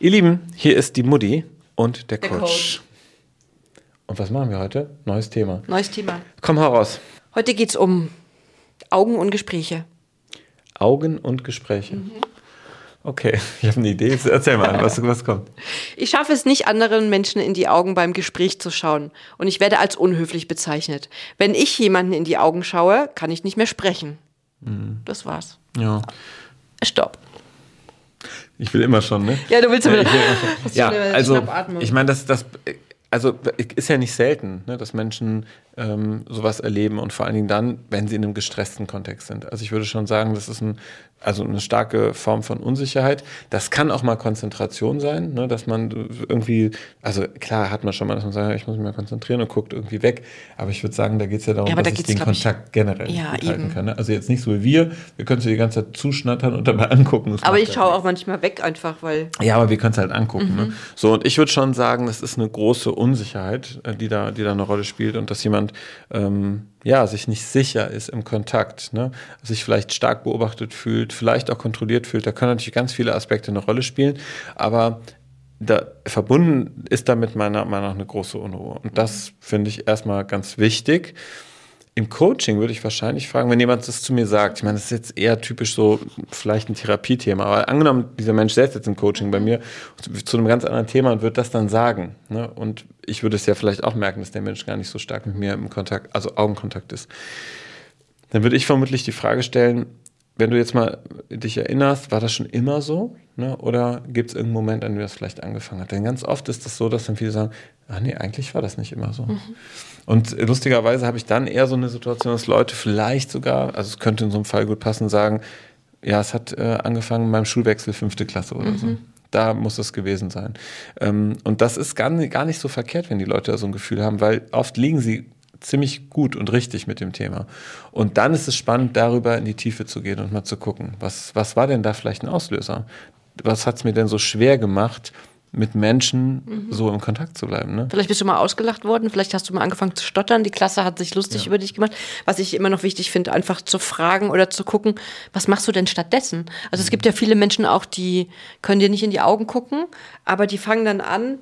Ihr Lieben, hier ist die Mutti und der, Der Coach. Coach. Und was machen wir heute? Neues Thema. Neues Thema. Komm heraus. Heute geht es um Augen und Gespräche. Augen und Gespräche. Mhm. Okay, ich habe eine Idee. Jetzt Erzähl mal, was, was kommt. Ich schaffe es nicht, anderen Menschen in die Augen beim Gespräch zu schauen. Und ich werde als unhöflich bezeichnet. Wenn ich jemanden in die Augen schaue, kann ich nicht mehr sprechen. Mhm. Das war's. Ja, Stopp. Ich will immer schon, ne? Ja, du willst Ja, aber. ich will immer ja also ich meine, das, das, also ist ja nicht selten, ne, dass Menschen ähm, sowas erleben und vor allen Dingen dann, wenn sie in einem gestressten Kontext sind. Also ich würde schon sagen, das ist ein, also eine starke Form von Unsicherheit. Das kann auch mal Konzentration sein, ne, dass man irgendwie, also klar hat man schon mal, dass man sagt, ich muss mich mal konzentrieren und guckt irgendwie weg. Aber ich würde sagen, da geht es ja darum, Ja, dass da ich den glaub ich- Kontakt generell Ja, gut halten eben. kann. Ne? Also jetzt nicht so wie wir, wir können es die ganze Zeit zuschnattern und dabei angucken. Aber ich schaue auch manchmal weg einfach, weil. ja, aber wir können es halt angucken. Ne? So, und ich würde schon sagen, das ist eine große Unsicherheit, äh, die da, die da eine Rolle spielt und dass jemand ähm, ja, sich nicht sicher ist im Kontakt, ne? sich vielleicht stark beobachtet fühlt, vielleicht auch kontrolliert fühlt. Da können natürlich ganz viele Aspekte eine Rolle spielen, aber da, verbunden ist damit meiner Meinung nach eine große Unruhe. Und das finde ich erstmal ganz wichtig. Im Coaching würde ich wahrscheinlich fragen, wenn jemand das zu mir sagt, ich meine, das ist jetzt eher typisch so vielleicht ein Therapiethema, aber angenommen, dieser Mensch selbst jetzt im Coaching bei mir zu, einem ganz anderen Thema und wird das dann sagen. Ne? Und ich würde es ja vielleicht auch merken, dass der Mensch gar nicht so stark mit mir im Kontakt, also Augenkontakt ist. Dann würde ich vermutlich die Frage stellen, wenn du jetzt mal dich erinnerst, war das schon immer so? Ne? Oder gibt es irgendeinen Moment, an dem das vielleicht angefangen hat? Denn ganz oft ist das so, dass dann viele sagen, ah nee, eigentlich war das nicht immer so. Und lustigerweise habe ich dann eher so eine Situation, dass Leute vielleicht sogar, also es könnte in so einem Fall gut passen, sagen, ja, es hat äh, angefangen beim Schulwechsel fünfte Klasse oder so. Da muss es gewesen sein. Ähm, und das ist gar, nicht- gar nicht so verkehrt, wenn die Leute da so ein Gefühl haben, weil oft liegen sie ziemlich gut und richtig mit dem Thema. Und dann ist es spannend, darüber in die Tiefe zu gehen und mal zu gucken, was, was war denn da vielleicht ein Auslöser? Was hat es mir denn so schwer gemacht, mit Menschen so im Kontakt zu bleiben? Ne? Vielleicht bist du mal ausgelacht worden, vielleicht hast du mal angefangen zu stottern, die Klasse hat sich lustig über dich gemacht. Was ich immer noch wichtig finde, einfach zu fragen oder zu gucken, was machst du denn stattdessen? Also es gibt ja viele Menschen auch, die können dir nicht in die Augen gucken, aber die fangen dann an,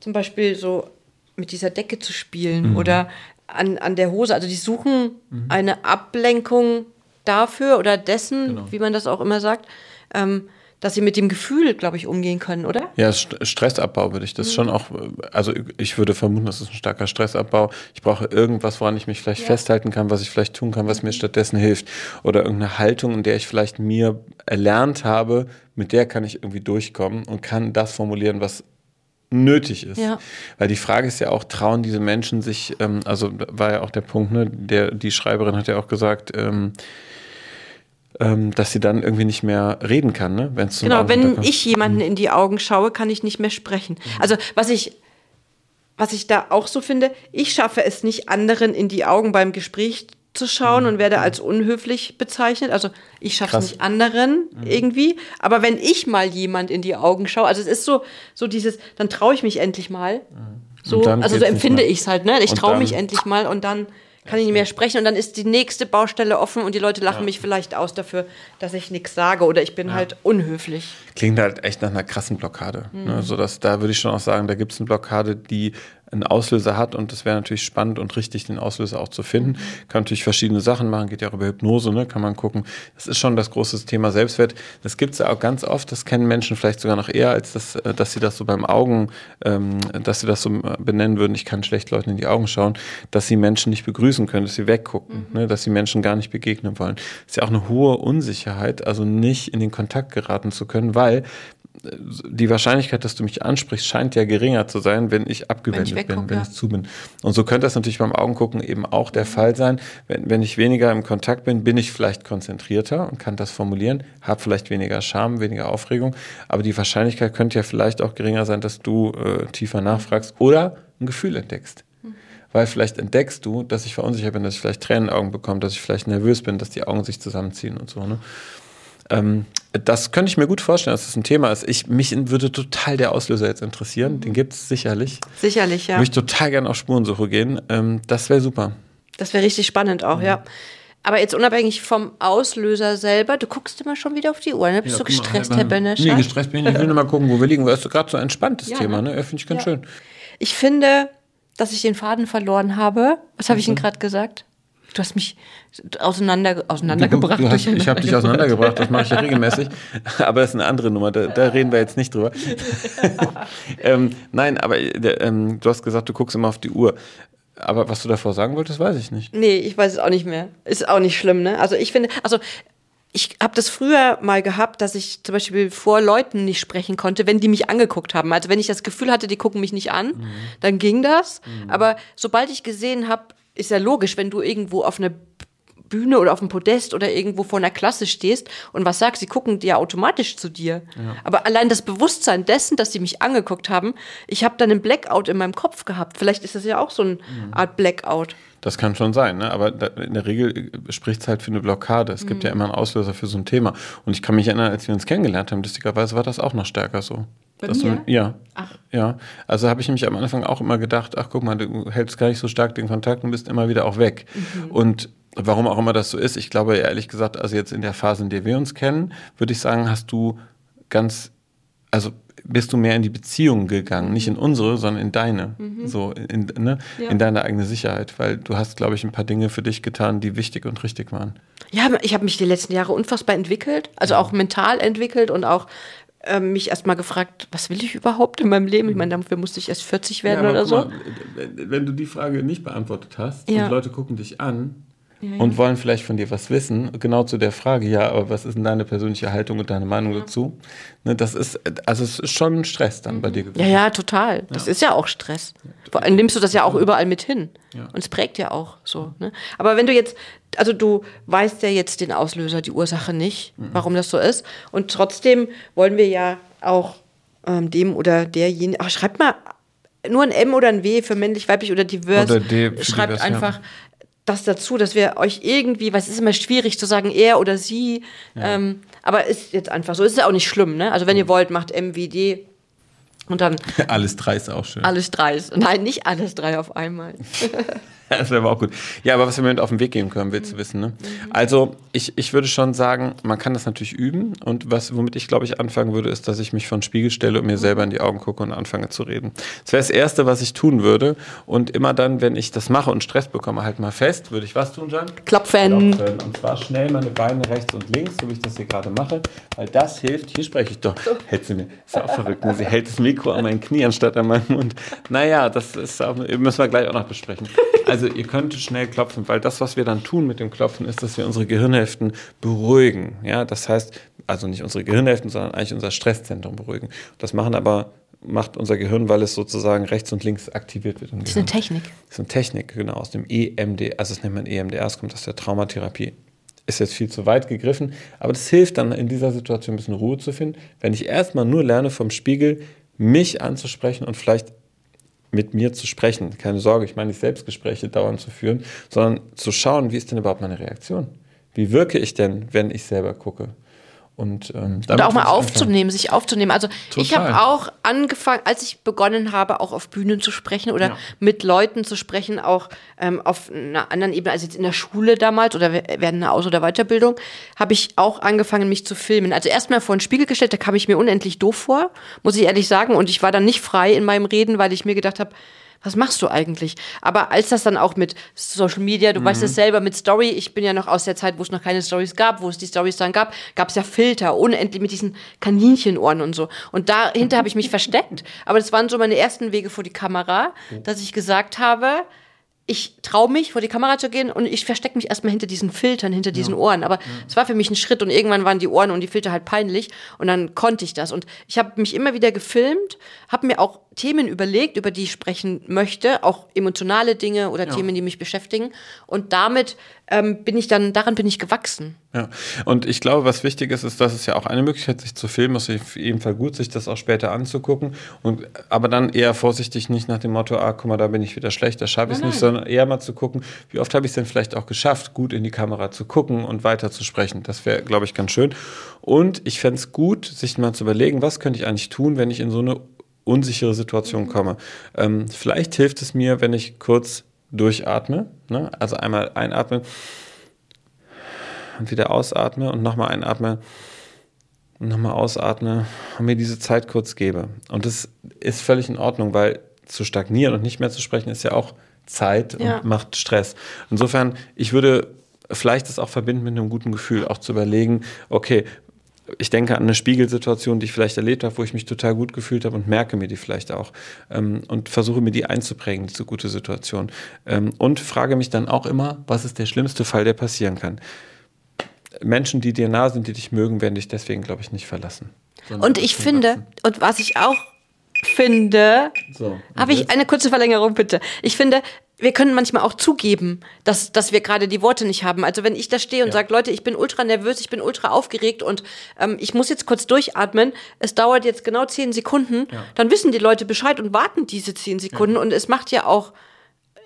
zum Beispiel so mit dieser Decke zu spielen oder an, an der Hose. Also die suchen eine Ablenkung dafür oder dessen, wie man das auch immer sagt, ähm, dass sie mit dem Gefühl, glaube ich, umgehen können, oder? Ja, St Stressabbau würde ich das schon auch, also ich würde vermuten, das ist ein starker Stressabbau. Ich brauche irgendwas, woran ich mich vielleicht festhalten kann, was ich vielleicht tun kann, was mir stattdessen hilft. Oder irgendeine Haltung, in der ich vielleicht mir erlernt habe, mit der kann ich irgendwie durchkommen und kann das formulieren, was nötig ist. Ja. Weil die Frage ist ja auch, trauen diese Menschen sich, ähm, also war ja auch der Punkt, ne, der, die Schreiberin hat ja auch gesagt, ähm, ähm, dass sie dann irgendwie nicht mehr reden kann, ne? Wenn's Genau, wenn Augenkontakt kommt. ich jemanden in die Augen schaue, kann ich nicht mehr sprechen. Also was ich, was ich da auch so finde, ich schaffe es nicht, anderen in die Augen beim Gespräch zu schauen und werde als unhöflich bezeichnet. Also ich schaffe es nicht anderen irgendwie. Aber wenn ich mal jemand in die Augen schaue, also es ist so, so dieses, dann traue ich mich endlich mal. So, Und dann also so empfinde ich es halt, ne? Ich traue mich endlich mal und dann kann ich nicht mehr sprechen und dann ist die nächste Baustelle offen und die Leute lachen mich vielleicht aus dafür, dass ich nichts sage oder ich bin halt unhöflich. Klingt halt echt nach einer krassen Blockade. Mhm. Ne? So dass, da würde ich schon auch sagen, da gibt es eine Blockade, die einen Auslöser hat und das wäre natürlich spannend und richtig, den Auslöser auch zu finden. Kann natürlich verschiedene Sachen machen, geht ja auch über Hypnose, ne? kann man gucken. Das ist schon das große Thema Selbstwert. Das gibt es ja auch ganz oft, das kennen Menschen vielleicht sogar noch eher, als das, äh, dass sie das so beim Augen, ähm, dass sie das so äh, benennen würden, ich kann schlecht Leuten in die Augen schauen, dass sie Menschen nicht begrüßen können, dass sie weggucken, ne? dass sie Menschen gar nicht begegnen wollen. Das ist ja auch eine hohe Unsicherheit, also nicht in den Kontakt geraten zu können, weil die Wahrscheinlichkeit, dass du mich ansprichst, scheint ja geringer zu sein, wenn ich abgewendet wegguck, bin, wenn ja. ich zu bin. Und so könnte das natürlich beim Augengucken eben auch der Fall sein. Wenn, wenn ich weniger im Kontakt bin, bin ich vielleicht konzentrierter und kann das formulieren, habe vielleicht weniger Scham, weniger Aufregung, aber die Wahrscheinlichkeit könnte ja vielleicht auch geringer sein, dass du äh, tiefer nachfragst oder ein Gefühl entdeckst. Weil vielleicht entdeckst du, dass ich verunsichert bin, dass ich vielleicht Tränen in den Augen bekomme, dass ich vielleicht nervös bin, dass die Augen sich zusammenziehen und so. Ne? Ähm, das könnte ich mir gut vorstellen, dass das ein Thema ist. Ich, mich würde total der Auslöser jetzt interessieren. Den gibt es sicherlich. Sicherlich, ja. Würde ich total gerne auf Spurensuche gehen. Ähm, das wäre super. Das wäre richtig spannend auch, ja. Aber jetzt unabhängig vom Auslöser selber, du guckst immer schon wieder auf die Uhr, ne? Bist Ja, du mal, gestresst, Herr Benescher? Nee, gestresst bin ich nicht. Ich will nur mal gucken, wo wir liegen. Weil es ist gerade so ein entspanntes Ja, Thema, ne? ne? Finde ich ganz Ja. schön. Ich finde, dass ich den Faden verloren habe. Was habe ich Mhm. denn gerade gesagt? Du hast mich auseinander, auseinandergebracht. Du, du hast, ich habe dich auseinandergebracht, das mache ich ja regelmäßig. Aber das ist eine andere Nummer, da, da reden wir jetzt nicht drüber. ähm, nein, aber ähm, du hast gesagt, du guckst immer auf die Uhr. Aber was du davor sagen wolltest, weiß ich nicht. Nee, ich weiß es auch nicht mehr. Ist auch nicht schlimm, ne? Also ich finde, also ich habe das früher mal gehabt, dass ich zum Beispiel vor Leuten nicht sprechen konnte, wenn die mich angeguckt haben. Also wenn ich das Gefühl hatte, die gucken mich nicht an, dann ging das. Aber sobald ich gesehen habe, ist ja logisch, wenn du irgendwo auf einer Bühne oder auf dem Podest oder irgendwo vor einer Klasse stehst und was sagst, sie gucken dir automatisch zu dir. Aber allein das Bewusstsein dessen, dass sie mich angeguckt haben, ich habe dann einen Blackout in meinem Kopf gehabt. Vielleicht ist das ja auch so eine Art Blackout. Das kann schon sein, ne? aber in der Regel spricht es halt für eine Blockade. Es Mhm. gibt ja immer einen Auslöser für so ein Thema. Und ich kann mich erinnern, als wir uns kennengelernt haben, lustigerweise war das auch noch stärker so. Du, ja. Ach. Ja. Also habe ich nämlich am Anfang auch immer gedacht, ach guck mal, du hältst gar nicht so stark den Kontakt und bist immer wieder auch weg. Mhm. Und warum auch immer das so ist, ich glaube ehrlich gesagt, also jetzt in der Phase, in der wir uns kennen, würde ich sagen, hast du ganz, also bist du mehr in die Beziehung gegangen, nicht in unsere, sondern in deine, so in, ne? Mhm. Ja. in deine eigene Sicherheit, weil du hast, glaube ich, ein paar Dinge für dich getan, die wichtig und richtig waren. Ja, ich habe mich die letzten Jahre unfassbar entwickelt, also auch mental entwickelt und auch ähm, mich erstmal gefragt, was will ich überhaupt in meinem Leben? Ich meine, dafür musste ich erst 40 werden aber oder so. mal, wenn du die Frage nicht beantwortet hast Ja. und Leute gucken dich an und wollen vielleicht von dir was wissen, genau zu der Frage, ja, aber was ist denn deine persönliche Haltung und deine Meinung dazu? Ne, das ist, also es ist schon ein Stress dann bei dir gewesen. Ja, ja, total. Das ist ja auch Stress. Vor allem nimmst du das ja auch überall mit hin. Ja. Und es prägt ja auch so. Ne? Aber wenn du jetzt, also du weißt ja jetzt den Auslöser, die Ursache nicht, Mhm. warum das so ist. Und trotzdem wollen wir ja auch ähm, dem oder derjenigen, ach, schreibt mal nur ein M oder ein W für männlich, weiblich oder divers. Oder D für Schreibt divers, ja. einfach das dazu, dass wir euch irgendwie, weil es ist immer schwierig zu sagen, er oder sie. Ähm, aber ist jetzt einfach so. Ist ja auch nicht schlimm, ne? Also wenn Mhm. ihr wollt, macht MWD und dann Alles drei ist auch schön. alles drei. ist- Nein, nicht alles drei auf einmal. Das wäre aber auch gut. Ja, aber was wir mit auf den Weg geben können, willst du wissen, ne? Also, ich, ich würde schon sagen, man kann das natürlich üben. Und was, womit ich, glaube ich, anfangen würde, ist, dass ich mich vor den Spiegel stelle und mir selber in die Augen gucke und anfange zu reden. Das wäre das Erste, was ich tun würde. Und immer dann, wenn ich das mache und Stress bekomme, halt mal fest, würde ich was tun, Jan? Klopfen. Klopfen. Und zwar schnell meine Beine rechts und links, so wie ich das hier gerade mache, weil das hilft. Hier spreche ich doch. Hält sie mir. Ist ja auch verrückt. Ne? Sie hält das Mikro an mein Knie anstatt an meinen Mund. Naja, das ist auch, müssen wir gleich auch noch besprechen. Also ihr könnt schnell klopfen, weil das, was wir dann tun mit dem Klopfen, ist, dass wir unsere Gehirnhälften beruhigen. Ja, das heißt, also nicht unsere Gehirnhälften, sondern eigentlich unser Stresszentrum beruhigen. Das machen aber macht unser Gehirn, weil es sozusagen rechts und links aktiviert wird. Das ist eine. Technik. Das ist eine Technik, genau, aus dem EMD, also das nennt man EMDR, es kommt aus der Traumatherapie. Ist jetzt viel zu weit gegriffen, aber das hilft dann in dieser Situation ein bisschen Ruhe zu finden, wenn ich erstmal nur lerne vom Spiegel, mich anzusprechen und vielleicht mit mir zu sprechen. Keine Sorge, ich meine nicht Selbstgespräche dauernd zu führen, sondern zu schauen, wie ist denn überhaupt meine Reaktion? Wie wirke ich denn, wenn ich selber gucke? Und, ähm, Oder auch mal ich aufzunehmen, sich aufzunehmen. Also ich Total. habe auch angefangen, als ich begonnen habe, auch auf Bühnen zu sprechen oder Ja. mit Leuten zu sprechen, auch ähm, auf einer anderen Ebene, als jetzt in der Schule damals oder während einer Aus- oder Weiterbildung, habe ich auch angefangen, mich zu filmen. Also erstmal vor den Spiegel gestellt, da kam ich mir unendlich doof vor, muss ich ehrlich sagen. Und ich war dann nicht frei in meinem Reden, weil ich mir gedacht habe, was machst du eigentlich? Aber als das dann auch mit Social Media, du weißt es selber, mit Story, ich bin ja noch aus der Zeit, wo es noch keine Stories gab, wo es die Stories dann gab, gab es ja Filter, unendlich mit diesen Kaninchenohren und so. Und dahinter habe ich mich versteckt. Aber das waren so meine ersten Wege vor die Kamera, dass ich gesagt habe, ich traue mich, vor die Kamera zu gehen und ich verstecke mich erstmal hinter diesen Filtern, hinter diesen Ohren. Aber es war für mich ein Schritt und irgendwann waren die Ohren und die Filter halt peinlich und dann konnte ich das. Und ich habe mich immer wieder gefilmt, habe mir auch Themen überlegt, über die ich sprechen möchte, auch emotionale Dinge oder Themen, die mich beschäftigen. Und damit ähm, bin ich dann, daran bin ich gewachsen. Ja, und ich glaube, was wichtig ist, ist, dass es ja auch eine Möglichkeit, sich zu filmen, ist auf jeden Fall gut, sich das auch später anzugucken. Und, aber dann eher vorsichtig, nicht nach dem Motto, ah, guck mal, da bin ich wieder schlecht, da schaffe ich es nicht, sondern eher mal zu gucken, wie oft habe ich es denn vielleicht auch geschafft, gut in die Kamera zu gucken und weiter zu sprechen. Das wäre, glaube ich, ganz schön. Und ich fände es gut, sich mal zu überlegen, was könnte ich eigentlich tun, wenn ich in so eine unsichere Situation komme. Ähm, vielleicht hilft es mir, wenn ich kurz durchatme, ne? also einmal einatmen und wieder ausatme und nochmal einatme und nochmal ausatme und mir diese Zeit kurz gebe. Und das ist völlig in Ordnung, weil zu stagnieren und nicht mehr zu sprechen ist ja auch Zeit Ja. und macht Stress. Insofern, ich würde vielleicht das auch verbinden mit einem guten Gefühl, auch zu überlegen, okay, ich denke an eine Spiegelsituation, die ich vielleicht erlebt habe, wo ich mich total gut gefühlt habe und merke mir die vielleicht auch ähm, und versuche mir die einzuprägen, diese gute Situation. Ähm, und frage mich dann auch immer, was ist der schlimmste Fall, der passieren kann. Menschen, die dir nah sind, die dich mögen, werden dich deswegen, glaube ich, nicht verlassen. Und ich finde, und was ich auch finde, So, habe ich eine kurze Verlängerung bitte. Ich finde, wir können manchmal auch zugeben, dass, dass wir gerade die Worte nicht haben. Also wenn ich da stehe und Ja. sage, Leute, ich bin ultra nervös, ich bin ultra aufgeregt und ähm, ich muss jetzt kurz durchatmen, es dauert jetzt genau zehn Sekunden, dann wissen die Leute Bescheid und warten diese zehn Sekunden. Und es macht ja auch,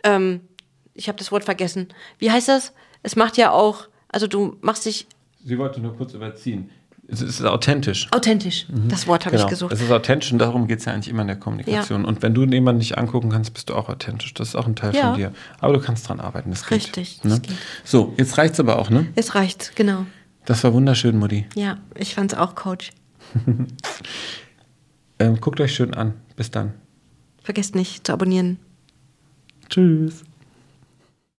ähm, ich habe das Wort vergessen, wie heißt das? Es macht ja auch, also du machst dich Sie wollte nur kurz überziehen. Es ist authentisch. authentisch. Das Wort habe Genau. ich gesucht. Es ist authentisch und darum geht es ja eigentlich immer in der Kommunikation. Und wenn du jemanden nicht angucken kannst, bist du auch authentisch. Das ist auch ein Teil Ja. von dir. Aber du kannst dran arbeiten. Das geht, Richtig, Ne? So, jetzt reicht's aber auch, ne? Es reicht, genau. Das war wunderschön, Mutti. Ja, ich fand's auch, Coach. Ähm, guckt euch schön an. Bis dann. Vergesst nicht zu abonnieren. Tschüss.